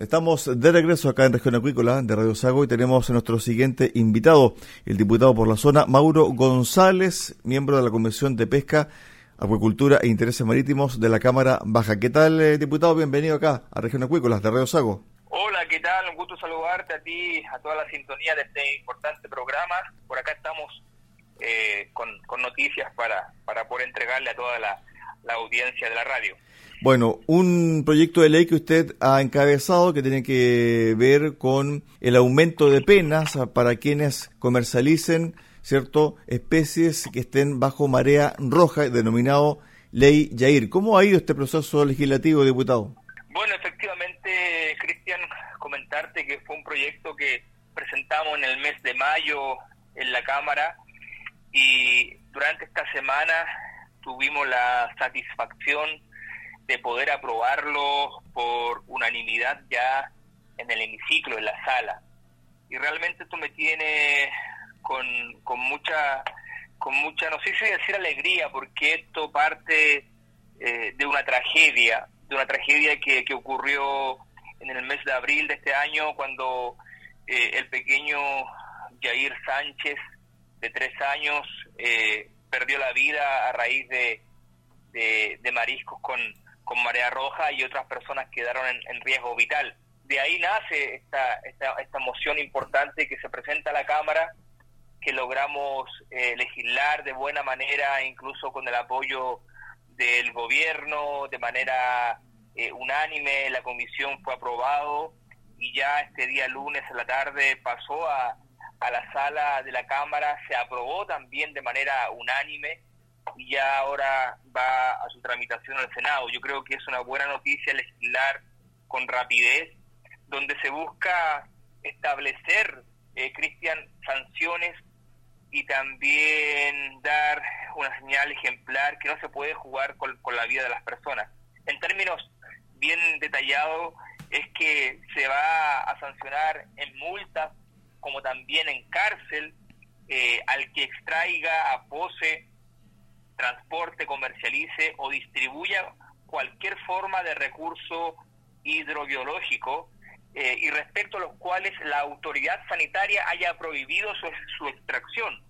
Estamos de regreso acá en Región Acuícola de Radio Sago y tenemos a nuestro siguiente invitado, el diputado por la zona, Mauro González, miembro de la Comisión de Pesca, Acuicultura e Intereses Marítimos de la Cámara Baja. ¿Qué tal, eh, diputado? Bienvenido acá a Región Acuícola de Radio Sago. Hola, ¿qué tal? Un gusto saludarte a ti, a toda la sintonía de este importante programa. Por acá estamos eh, con, noticias para, para poder entregarle a toda la audiencia de la radio. Bueno, un proyecto de ley que usted ha encabezado que tiene que ver con el aumento de penas para quienes comercialicen, ¿cierto?, especies que estén bajo marea roja, denominado Ley Yair. ¿Cómo ha ido este proceso legislativo, diputado? Bueno, efectivamente, Cristian, comentarte que fue un proyecto que presentamos en el mes de mayo en la Cámara y durante esta semana tuvimos la satisfacción de poder aprobarlo por unanimidad ya en el hemiciclo, en la sala. Y realmente esto me tiene con, con mucha, con mucha, no sé si decir alegría, porque esto parte eh, de una tragedia, de una tragedia que, que ocurrió en el mes de abril de este año, cuando eh, el pequeño Jair Sánchez, de tres años, eh, perdió la vida a raíz de, de mariscos con, con marea roja y otras personas quedaron en, riesgo vital. De ahí nace esta, esta, esta, moción importante que se presenta a la Cámara, que logramos eh, legislar de buena manera, incluso con el apoyo del gobierno, de manera eh, unánime, la comisión fue aprobado y ya este día lunes a la tarde pasó a, a la sala de la Cámara, se aprobó también de manera unánime y ya ahora va a su tramitación al Senado. Yo creo que es una buena noticia legislar con rapidez, donde se busca establecer, eh, Cristian, sanciones y también dar una señal ejemplar que no se puede jugar con, la vida de las personas. En términos bien detallados, es que se va a sancionar en multas como también en cárcel eh, al que extraiga a pose transporte, comercialice o distribuya cualquier forma de recurso hidrobiológico eh, y respecto a los cuales la autoridad sanitaria haya prohibido su, extracción.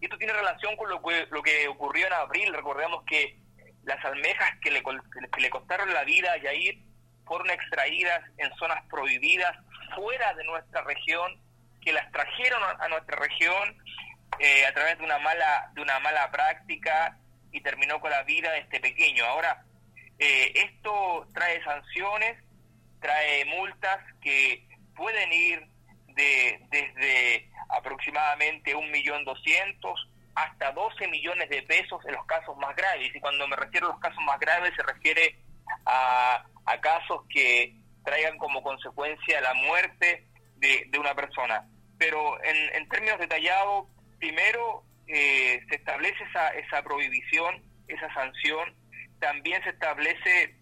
Y esto tiene relación con lo que, lo que ocurrió en abril. Recordemos que las almejas que le, que le costaron la vida a Yair fueron extraídas en zonas prohibidas fuera de nuestra región, que las trajeron a nuestra región eh, a través de una mala de una mala práctica y terminó con la vida de este pequeño. Ahora, eh, esto trae sanciones, trae multas que pueden ir de desde aproximadamente un millón doscientos hasta 12 millones de pesos en los casos más graves. Y cuando me refiero a los casos más graves se refiere a, a casos que traigan como consecuencia la muerte de, de una persona. Pero en, en términos detallados, primero eh, se establece esa, esa prohibición, esa sanción, también se establece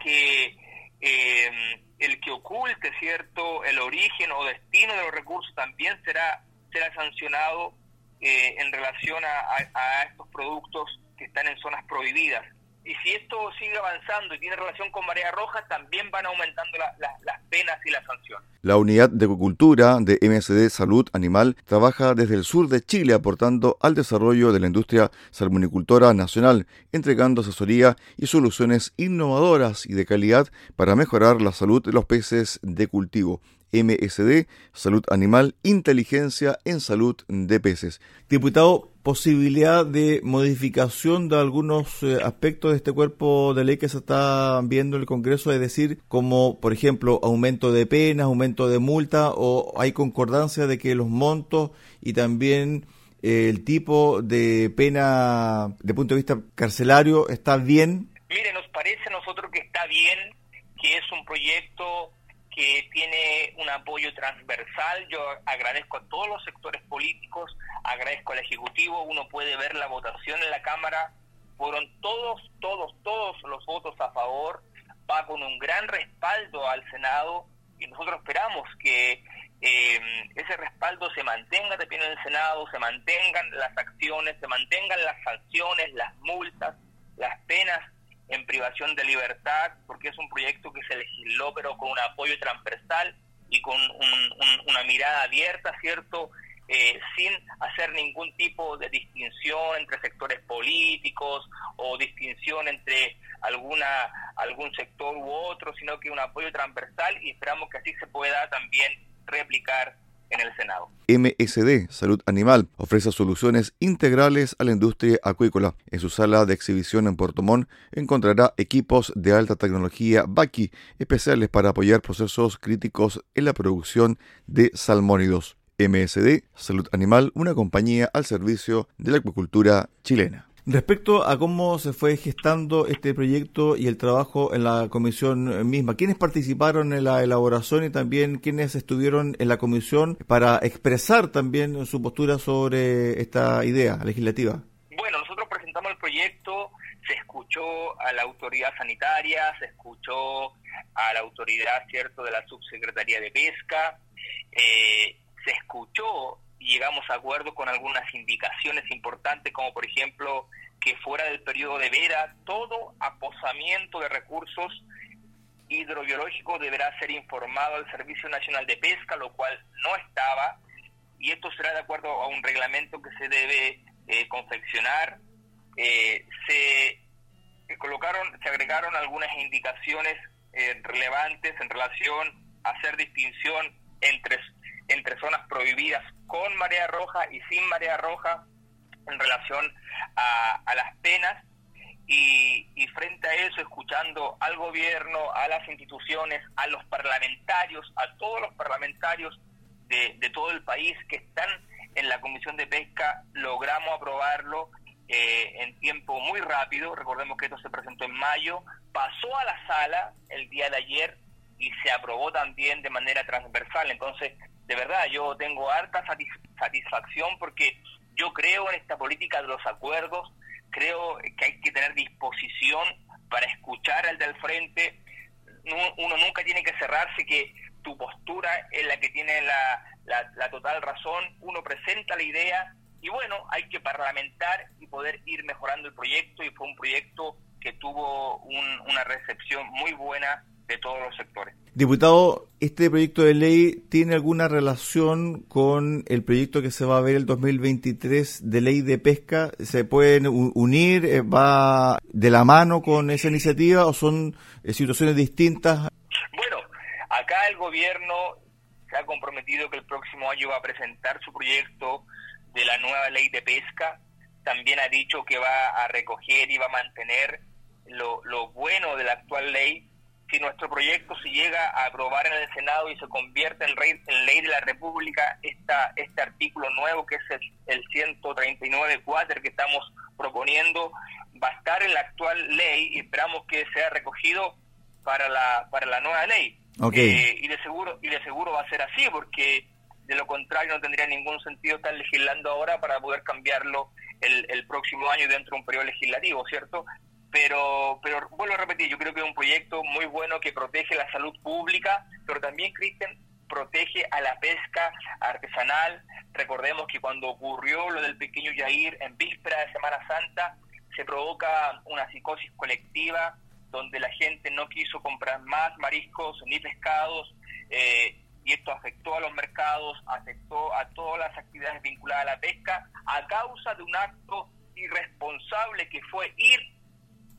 que eh, el que oculte cierto el origen o destino de los recursos también será será sancionado eh, en relación a, estos productos que están en zonas prohibidas y si esto sigue avanzando y tiene relación con marea roja, también van aumentando las penas y las sanciones. La unidad de acuicultura de MSD Salud Animal trabaja desde el sur de Chile aportando al desarrollo de la industria salmonicultora nacional, entregando asesoría y soluciones innovadoras y de calidad para mejorar la salud de los peces de cultivo. MSD, Salud Animal, Inteligencia en Salud de Peces. Diputado, posibilidad de modificación de algunos eh, aspectos de este cuerpo de ley que se está viendo en el Congreso, es decir, como por ejemplo aumento de penas, aumento de multa, o hay concordancia de que los montos y también eh, el tipo de pena de punto de vista carcelario está bien? Mire, nos parece a nosotros que está bien, que es un proyecto que tiene un apoyo transversal. Yo agradezco a todos los sectores políticos, agradezco al Ejecutivo, uno puede ver la votación en la Cámara, fueron todos, todos, todos los votos a favor, va con un gran respaldo al Senado y nosotros esperamos que eh, ese respaldo se mantenga también en el Senado, se mantengan las acciones, se mantengan las sanciones, las multas, las penas en privación de libertad, porque es un proyecto que se legisló, pero con un apoyo transversal y con una mirada abierta, ¿cierto? Eh, sin hacer ningún tipo de distinción entre sectores políticos o distinción entre alguna algún sector u otro, sino que un apoyo transversal y esperamos que así se pueda también replicar en el Senado. MSD, Salud Animal, ofrece soluciones integrales a la industria acuícola. En su sala de exhibición en Puerto Montt encontrará equipos de alta tecnología BACI, especiales para apoyar procesos críticos en la producción de salmónidos. MSD, Salud Animal, una compañía al servicio de la acuicultura chilena. Respecto a cómo se fue gestando este proyecto y el trabajo en la comisión misma, ¿quiénes participaron en la elaboración y también quiénes estuvieron en la comisión para expresar también su postura sobre esta idea legislativa? Bueno, nosotros presentamos el proyecto, se escuchó a la autoridad sanitaria, se escuchó a la autoridad, cierto, de la subsecretaría de pesca, eh, se escuchó llegamos a acuerdo con algunas indicaciones importantes, como por ejemplo que fuera del periodo de vera, todo aposamiento de recursos hidrobiológicos deberá ser informado al Servicio Nacional de Pesca, lo cual no estaba, y esto será de acuerdo a un reglamento que se debe eh, confeccionar. Eh, se colocaron, se agregaron algunas indicaciones eh, relevantes en relación a hacer distinción entre entre zonas prohibidas con marea roja y sin marea roja en relación a, las penas. Y, frente a eso escuchando al gobierno, a las instituciones, a los parlamentarios, a todos los parlamentarios de, todo el país que están en la Comisión de Pesca, logramos aprobarlo eh, en tiempo muy rápido, recordemos que esto se presentó en mayo, pasó a la sala el día de ayer y se aprobó también de manera transversal, entonces de verdad, yo tengo harta satisfacción porque yo creo en esta política de los acuerdos, creo que hay que tener disposición para escuchar al del frente. Uno nunca tiene que cerrarse que tu postura es la que tiene la, la, total razón. Uno presenta la idea y bueno, hay que parlamentar y poder ir mejorando el proyecto y fue un proyecto que tuvo una recepción muy buena de todos los sectores. Diputado, ¿este proyecto de ley tiene alguna relación con el proyecto que se va a ver el 2023 de ley de pesca? ¿Se pueden unir? Eh, ¿Va de la mano con esa iniciativa o son eh, situaciones distintas? Bueno, acá el gobierno se ha comprometido que el próximo año va a presentar su proyecto de la nueva ley de pesca. También ha dicho que va a recoger y va a mantener lo, lo bueno de la actual ley si nuestro proyecto se llega a aprobar en el Senado y se convierte en, ley de la República, esta, este artículo nuevo que es el, el 139.4 que estamos proponiendo va a estar en la actual ley y esperamos que sea recogido para la para la nueva ley. Eh, y de seguro y de seguro va a ser así porque de lo contrario no tendría ningún sentido estar legislando ahora para poder cambiarlo el, el próximo año dentro de un periodo legislativo, ¿cierto? Pero, pero vuelvo a repetir, yo creo que es un proyecto muy bueno que protege la salud pública, pero también, Cristian, protege a la pesca artesanal. Recordemos que cuando ocurrió lo del pequeño Yair en víspera de Semana Santa, se provoca una psicosis colectiva donde la gente no quiso comprar más mariscos ni pescados eh, y esto afectó a los mercados, afectó a todas las actividades vinculadas a la pesca a causa de un acto irresponsable que fue ir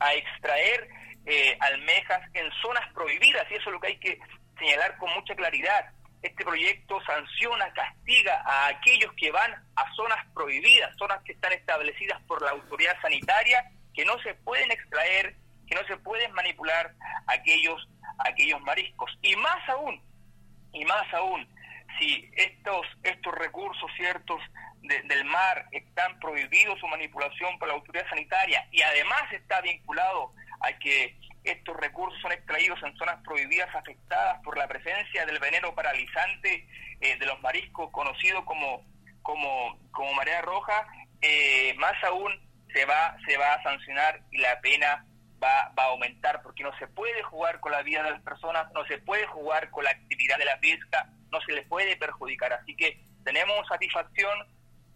a extraer eh, almejas en zonas prohibidas y eso es lo que hay que señalar con mucha claridad. Este proyecto sanciona, castiga a aquellos que van a zonas prohibidas, zonas que están establecidas por la autoridad sanitaria, que no se pueden extraer, que no se pueden manipular aquellos, aquellos mariscos. Y más aún, y más aún, si estos, estos recursos ciertos del mar están prohibidos su manipulación por la autoridad sanitaria y además está vinculado a que estos recursos son extraídos en zonas prohibidas afectadas por la presencia del veneno paralizante eh, de los mariscos conocido como, como, como marea roja, eh, más aún se va, se va a sancionar y la pena va, va a aumentar porque no se puede jugar con la vida de las personas, no se puede jugar con la actividad de la pesca, no se les puede perjudicar. Así que tenemos satisfacción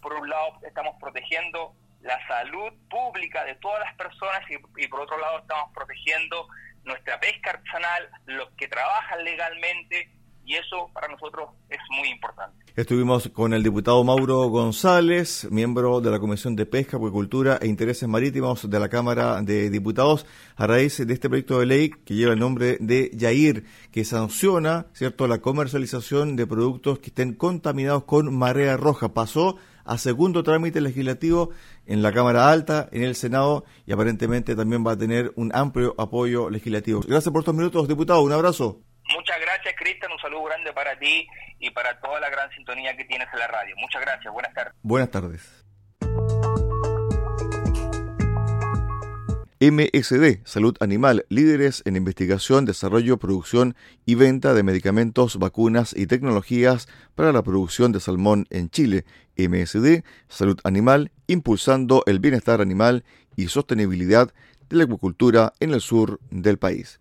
por un lado estamos protegiendo la salud pública de todas las personas y, por otro lado estamos protegiendo nuestra pesca artesanal, los que trabajan legalmente y eso para nosotros es muy importante. Estuvimos con el diputado Mauro González, miembro de la Comisión de Pesca, Acuicultura e Intereses Marítimos de la Cámara de Diputados, a raíz de este proyecto de ley que lleva el nombre de Yair, que sanciona cierto la comercialización de productos que estén contaminados con marea roja. Pasó a segundo trámite legislativo en la Cámara Alta, en el Senado y aparentemente también va a tener un amplio apoyo legislativo. Gracias por estos minutos, diputado. Un abrazo. Muchas gracias, Cristian. Un saludo grande para ti y para toda la gran sintonía que tienes en la radio. Muchas gracias. Buenas tardes. Buenas tardes. MSD, Salud Animal, líderes en investigación, desarrollo, producción y venta de medicamentos, vacunas y tecnologías para la producción de salmón en Chile. MSD, Salud Animal, impulsando el bienestar animal y sostenibilidad de la acuicultura en el sur del país.